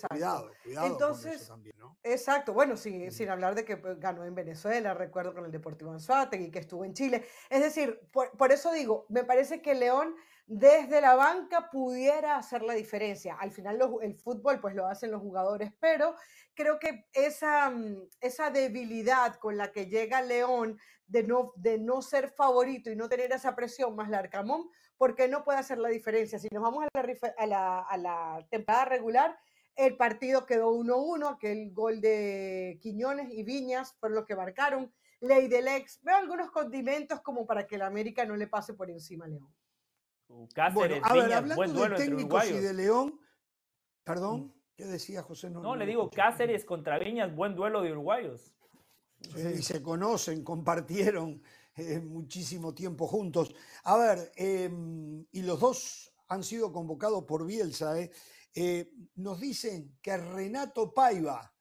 Cuidado, cuidado entonces, con eso también, ¿no? Exacto, bueno, sin, sin hablar de que pues, ganó en Venezuela, recuerdo con el Deportivo Anzuategui, que estuvo en Chile. Es decir, por, por eso digo, me parece que León desde la banca pudiera hacer la diferencia. Al final el fútbol pues lo hacen los jugadores, pero creo que esa, mm, esa debilidad con la que llega León de no, de no ser favorito y no tener esa presión más la Arcamón, porque no puede hacer la diferencia. Si nos vamos a la, a la, a la temporada regular, el partido quedó 1-1, aquel gol de Quiñones y Viñas fueron los que marcaron. Ley del ex, veo algunos condimentos como para que el América no le pase por encima a León. Bueno, a ver, hablando de técnicos y de León, perdón, mm. ¿qué decía José? No, le digo Cáceres contra Viñas, buen duelo de uruguayos. Sí, se conocen, compartieron eh, muchísimo tiempo juntos. A ver, em, y los dos han sido convocados por Bielsa. ¿eh? Eh, nos dicen que Renato Paiva,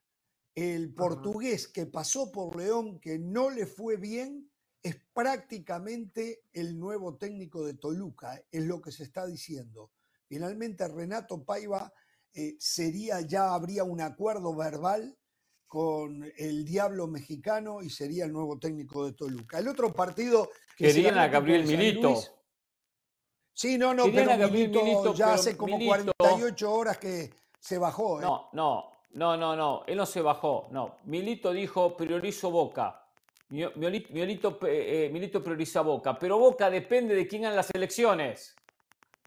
el portugués que pasó por León, que no le fue bien, es prácticamente el nuevo técnico de Toluca, es lo que se está diciendo. Finalmente Renato Paiva eh, sería, ya habría un acuerdo verbal con el Diablo mexicano y sería el nuevo técnico de Toluca. El otro partido... Querían a Gabriel Milito. Sí, no, no, pero Milito, ya hace como 48 horas que se bajó. ¿eh? No, no, no, no, no, él no se bajó. No, Milito dijo priorizo Boca. Milito, eh, Milito prioriza Boca, pero Boca depende de quién hagan las elecciones,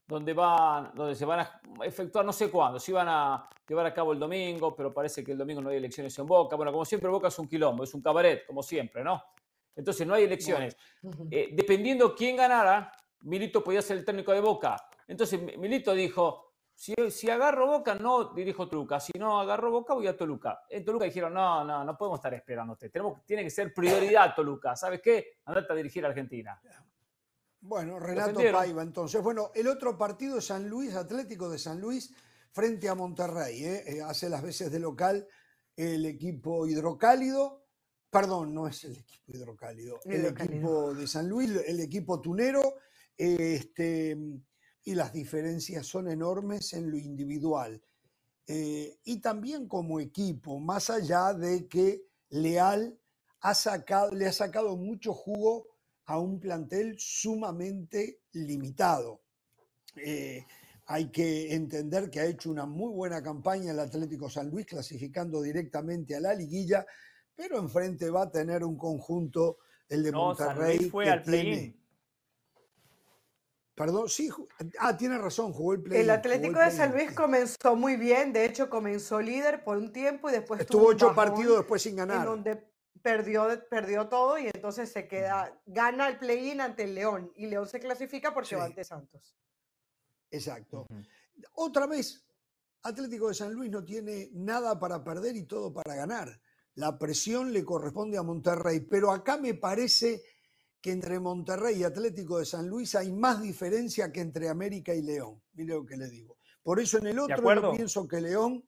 donde, van, donde se van a efectuar no sé cuándo, si van a llevar a cabo el domingo, pero parece que el domingo no hay elecciones en Boca. Bueno, como siempre, Boca es un quilombo, es un cabaret, como siempre, ¿no? Entonces no hay elecciones. Eh, dependiendo quién ganara, Milito podía ser el técnico de Boca. Entonces Milito dijo, si, si, agarro Boca, no dirijo Toluca. Si no agarro Boca, voy a Toluca. En Toluca dijeron, no, no, no podemos estar esperándote. Tenemos, tiene que ser prioridad Toluca. ¿Sabes qué? Andate a dirigir a Argentina. Bueno, Renato Paiva, entonces. Bueno, el otro partido es San Luis, Atlético de San Luis, frente a Monterrey. ¿eh? Eh, hace las veces de local el equipo hidrocálido. Perdón, no es el equipo hidrocálido. El, equipo de San Luis, el equipo tunero este, y las diferencias son enormes en lo individual. Eh, y también como equipo, más allá de que Leal ha sacado, le ha sacado mucho jugo a un plantel sumamente limitado. Eh, hay que entender que ha hecho una muy buena campaña el Atlético San Luis, clasificando directamente a la liguilla, pero enfrente va a tener un conjunto, el de Monterrey. fue al tiene, Perdón, sí, ah, tiene razón, jugó el play. El Atlético de San Luis comenzó muy bien, de hecho comenzó líder por un tiempo y después estuvo ocho partidos después sin ganar. En donde perdió, perdió todo y entonces se queda, gana el play-in ante el León y León se clasifica por Levante Santos. Exacto. Otra vez, Atlético de San Luis no tiene nada para perder y todo para ganar. La presión le corresponde a Monterrey, pero acá me parece que entre Monterrey y Atlético de San Luis hay más diferencia que entre América y León. Mire lo que le digo. Por eso en el otro yo pienso que León,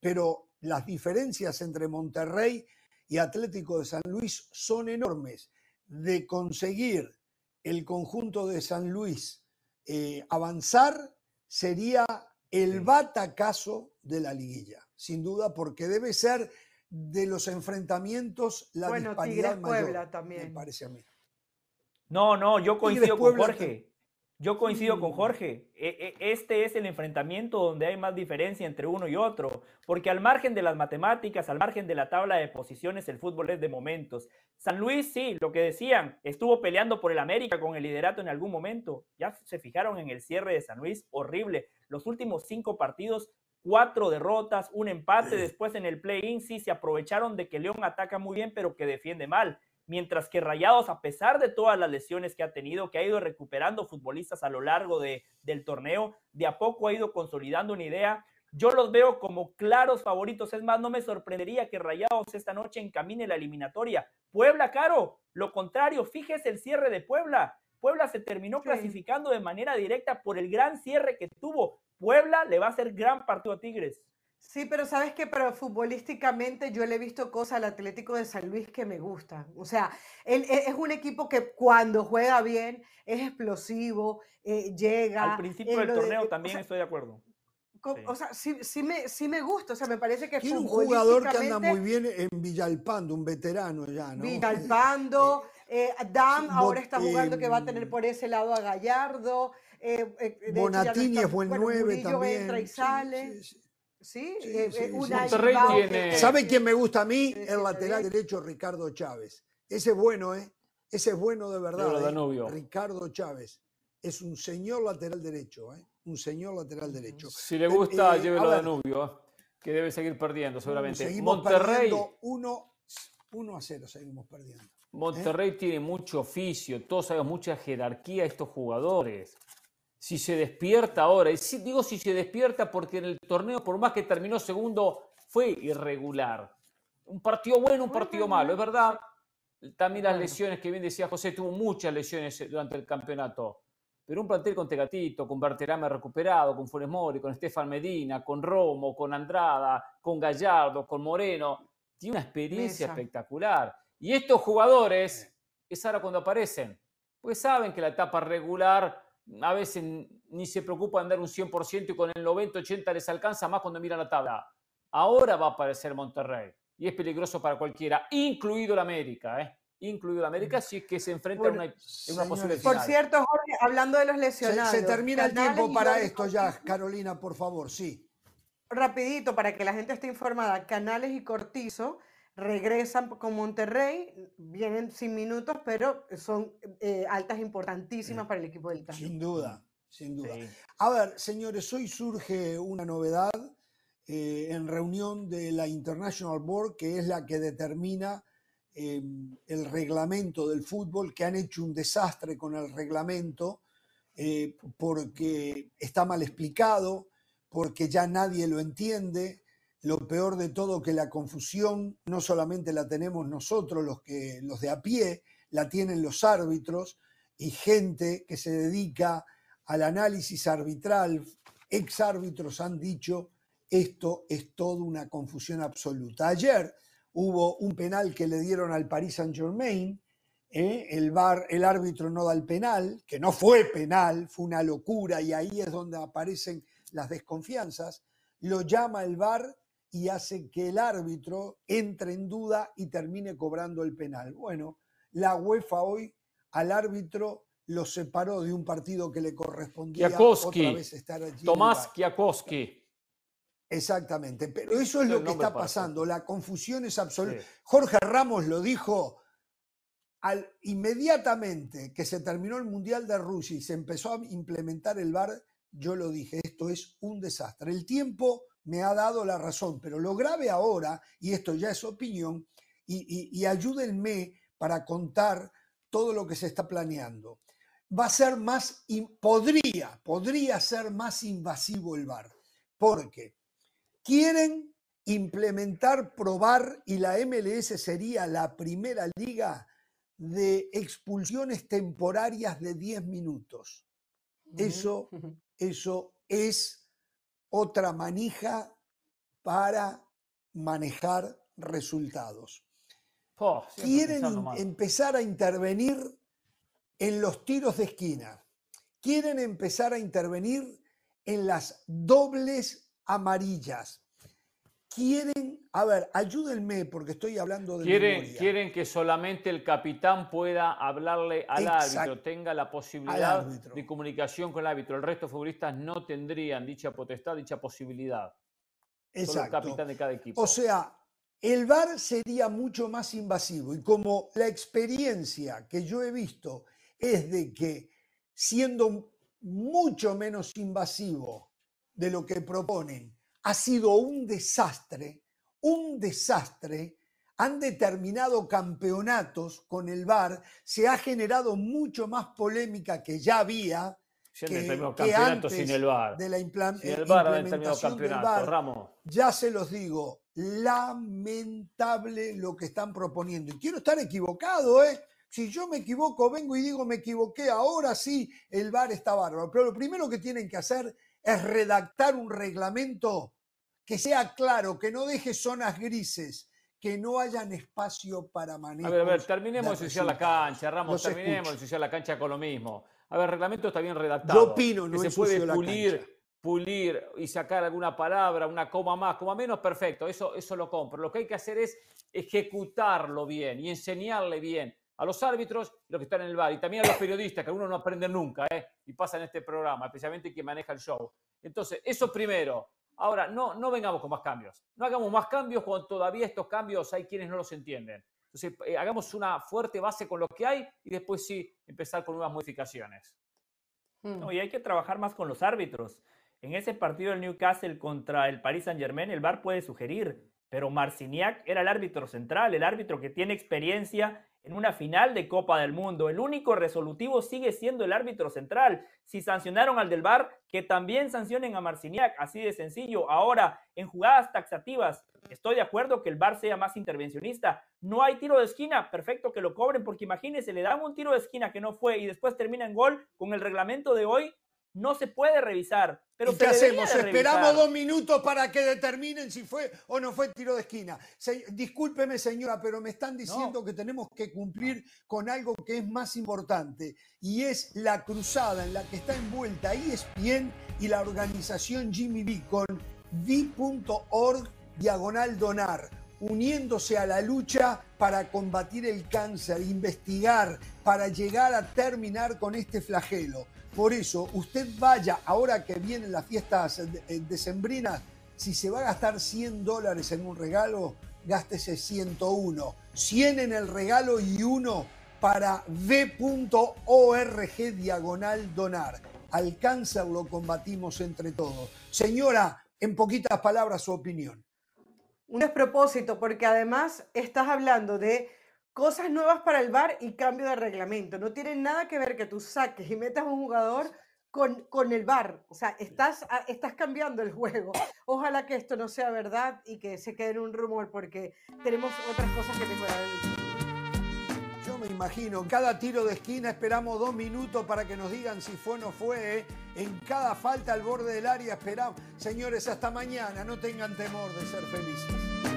pero las diferencias entre Monterrey y Atlético de San Luis son enormes. De conseguir el conjunto de San Luis eh, avanzar sería el batacazo de la liguilla, sin duda, porque debe ser de los enfrentamientos la bueno, disparidad mayor, también. me parece a mí. No, no, yo coincido con Jorge. Yo coincido con. Jorge. E, e, este es el enfrentamiento donde hay más diferencia entre uno y otro, porque al margen de las matemáticas, al margen de la tabla de posiciones, el fútbol es de momentos. San Luis, sí, lo que decían, estuvo peleando por el América con el liderato en algún momento. Ya se fijaron en el cierre de San Luis, horrible. Los últimos cinco partidos, cuatro derrotas, un empate. Después en el play-in, sí, se aprovecharon de que León ataca muy bien, pero que defiende mal mientras que Rayados, a pesar de todas las lesiones que ha tenido, que ha ido recuperando futbolistas a lo largo de, del torneo, de a poco ha ido consolidando una idea. Yo los veo como claros favoritos. Es más, no me sorprendería que Rayados esta noche encamine la eliminatoria. Puebla, Caro, lo contrario, fíjese el cierre de Puebla. Puebla se terminó clasificando de manera directa por el gran cierre que tuvo. Puebla le va a hacer gran partido a Tigres. Sí, pero sabes que pero futbolísticamente yo le he visto cosas al Atlético de San Luis que me gustan. O sea, él, e, es un equipo que cuando juega bien es explosivo, eh, llega. Al principio del torneo también estoy de acuerdo. Sí. o sea, sí, sí me, sí me gusta, o sea, me parece que Tiene un jugador que anda muy bien en Villalpando, un veterano ya, ¿no? Villalpando, eh, Dam ahora está jugando que va a tener por ese lado a Gallardo. eh, eh, hecho no Bonatini está- es buen bueno, 9 Murillo también. entra y sí, sale. sí, sí. Eh, sí, eh, Monterrey tiene- ¿Sabe quién me gusta a mí? El lateral derecho, Ricardo Chávez. Ese es bueno, ¿eh? Ese es bueno de verdad. ¿eh? Danubio. Ricardo Chávez. Es un señor lateral derecho, ¿eh? Un señor lateral derecho. Si le gusta, Eh, llévelo a. Danubio, que debe seguir perdiendo seguramente. Seguimos Monterrey, perdiendo 1 a 0, seguimos perdiendo. Monterrey tiene mucho oficio, todos sabemos mucha jerarquía de estos jugadores. Si se despierta ahora, y digo si se despierta porque en el torneo, por más que terminó segundo, fue irregular. Un partido bueno, un partido malo, es verdad. También las lesiones que bien decía José, tuvo muchas lesiones durante el campeonato. Pero un plantel con Tegatito, con Berterame recuperado, con Funes Mori, con Estefan Medina, con Romo, con Andrada, con Gallardo, con Moreno, tiene una experiencia Mesa. espectacular. Y estos jugadores es ahora cuando aparecen, pues saben que la etapa regular a veces ni se preocupan de dar un 100% y con el 90-80 les alcanza más cuando miran la tabla. Ahora va a aparecer Monterrey y es peligroso para cualquiera, incluido el América, ¿eh? incluido el América, si es que se enfrenta Bueno, a una, en una posible Por cierto, Jorge, hablando de los lesionados. se termina el tiempo para esto ya, Carolina, por favor, sí. Rapidito, para que la gente esté informada, Canales y Cortizo regresan con Monterrey, vienen sin minutos, pero son eh, altas importantísimas para el equipo del Cano. Sin duda, sin duda. Sí. A ver, señores, hoy surge una novedad eh, en reunión de la International Board, que es la que determina eh, el reglamento del fútbol, que han hecho un desastre con el reglamento eh, porque está mal explicado, porque ya nadie lo entiende. Lo peor de todo que la confusión no solamente la tenemos nosotros, los, que, los de a pie, la tienen los árbitros y gente que se dedica al análisis arbitral, ex árbitros han dicho, esto es toda una confusión absoluta. Ayer hubo un penal que le dieron al Paris Saint Germain, el, VAR, el árbitro no da el penal, que no fue penal, fue una locura y ahí es donde aparecen las desconfianzas, lo llama el VAR y hace que el árbitro entre en duda y termine cobrando el penal. Bueno, la UEFA hoy al árbitro lo separó de un partido que le correspondía otra vez estar allí. Tomás. Kiakowski. Exactamente, pero eso es lo que está pasando, la confusión es absoluta. Sí. Jorge Ramos lo dijo al, inmediatamente que se terminó el Mundial de Rusia y se empezó a implementar el VAR, yo lo dije, esto es un desastre. El tiempo me ha dado la razón, pero lo grave ahora, y esto ya es opinión, y, y- y ayúdenme para contar todo lo que se está planeando. Va a ser más, podría, podría ser más invasivo el VAR, porque quieren implementar, probar, y la MLS sería la primera liga de expulsiones temporarias de 10 minutos. Eso, eso es otra manija para manejar resultados. Oh, Quieren empezar a intervenir en los tiros de esquina. Quieren empezar a intervenir en las dobles amarillas. Quieren, a ver, ayúdenme porque estoy hablando de Quieren, memoria. quieren que solamente el capitán pueda hablarle al Exacto. árbitro, tenga la posibilidad de comunicación con el árbitro. El resto de futbolistas no tendrían dicha potestad, dicha posibilidad. Solo el Exacto. capitán de cada equipo. O sea, el VAR sería mucho más invasivo y como la experiencia que yo he visto es de que siendo mucho menos invasivo de lo que proponen, ha sido un desastre, un desastre. Han determinado campeonatos con el VAR, se ha generado mucho más polémica que ya había que- que antes sin el VAR. de la implan- Sin eh, el VAR implementación del. VAR Ramos. ya se los digo, lamentable lo que están proponiendo. Y quiero estar equivocado, ¿eh? Si yo me equivoco, vengo y digo me equivoqué, ahora sí, el VAR está bárbaro. Pero lo primero que tienen que hacer es redactar un reglamento que sea claro, que no deje zonas grises, que no hayan espacio para manejo. A ver, a ver, terminemos de ensuciar la cancha, Ramos, Los terminemos escucho. de ensuciar la cancha con lo mismo. A ver, el reglamento está bien redactado. Yo opino, no que se puede pulir, cancha. pulir y sacar alguna palabra, una coma más, coma menos, perfecto, eso, eso lo compro. Lo que hay que hacer es ejecutarlo bien y enseñarle bien a los árbitros, los que están en el bar, y también a los periodistas, que algunos no aprenden nunca, ¿eh? y pasan este programa, especialmente quien maneja el show. Entonces, eso primero. Ahora, no, no vengamos con más cambios. No hagamos más cambios cuando todavía estos cambios hay quienes no los entienden. Entonces, eh, hagamos una fuerte base con lo que hay y después sí empezar con nuevas modificaciones. Mm. No, y hay que trabajar más con los árbitros. En ese partido del Newcastle contra el Paris Saint Germain, el VAR puede sugerir, pero Marciniak era el árbitro central, el árbitro que tiene experiencia en una final de Copa del Mundo. El único resolutivo sigue siendo el árbitro central. Si sancionaron al del VAR, que también sancionen a Marciniak, así de sencillo. Ahora, en jugadas taxativas, estoy de acuerdo que el VAR sea más intervencionista. No hay tiro de esquina, perfecto que lo cobren, porque imagínense, le dan un tiro de esquina que no fue y después termina en gol con el reglamento de hoy, no se puede revisar. Pero ¿Y qué hacemos? de Esperamos dos minutos para que determinen si fue o no fue tiro de esquina. Se- discúlpeme, señora, pero me están diciendo que tenemos que cumplir con algo que es más importante y es la cruzada en la que está envuelta ESPN y la organización Jimmy B con v.org diagonal donar uniéndose a la lucha para combatir el cáncer, investigar, para llegar a terminar con este flagelo. Por eso, usted vaya, ahora que vienen las fiestas eh, decembrinas, si se va a gastar 100 dólares en un regalo, gástese 101. 100 en el regalo y uno para v.org diagonal donar. Al cáncer lo combatimos entre todos. Señora, en poquitas palabras, su opinión. Un despropósito, porque además estás hablando de cosas nuevas para el VAR y cambio de reglamento. No tiene nada que ver que tú saques y metas a un jugador con, con el VAR. O sea, estás, a- estás cambiando el juego. Ojalá que esto no sea verdad y que se quede en un rumor, porque tenemos otras cosas que mejorar en el me imagino, cada tiro de esquina esperamos dos minutos para que nos digan si fue o no fue. ¿eh? En cada falta al borde del área esperamos. Señores, hasta mañana. No tengan temor de ser felices.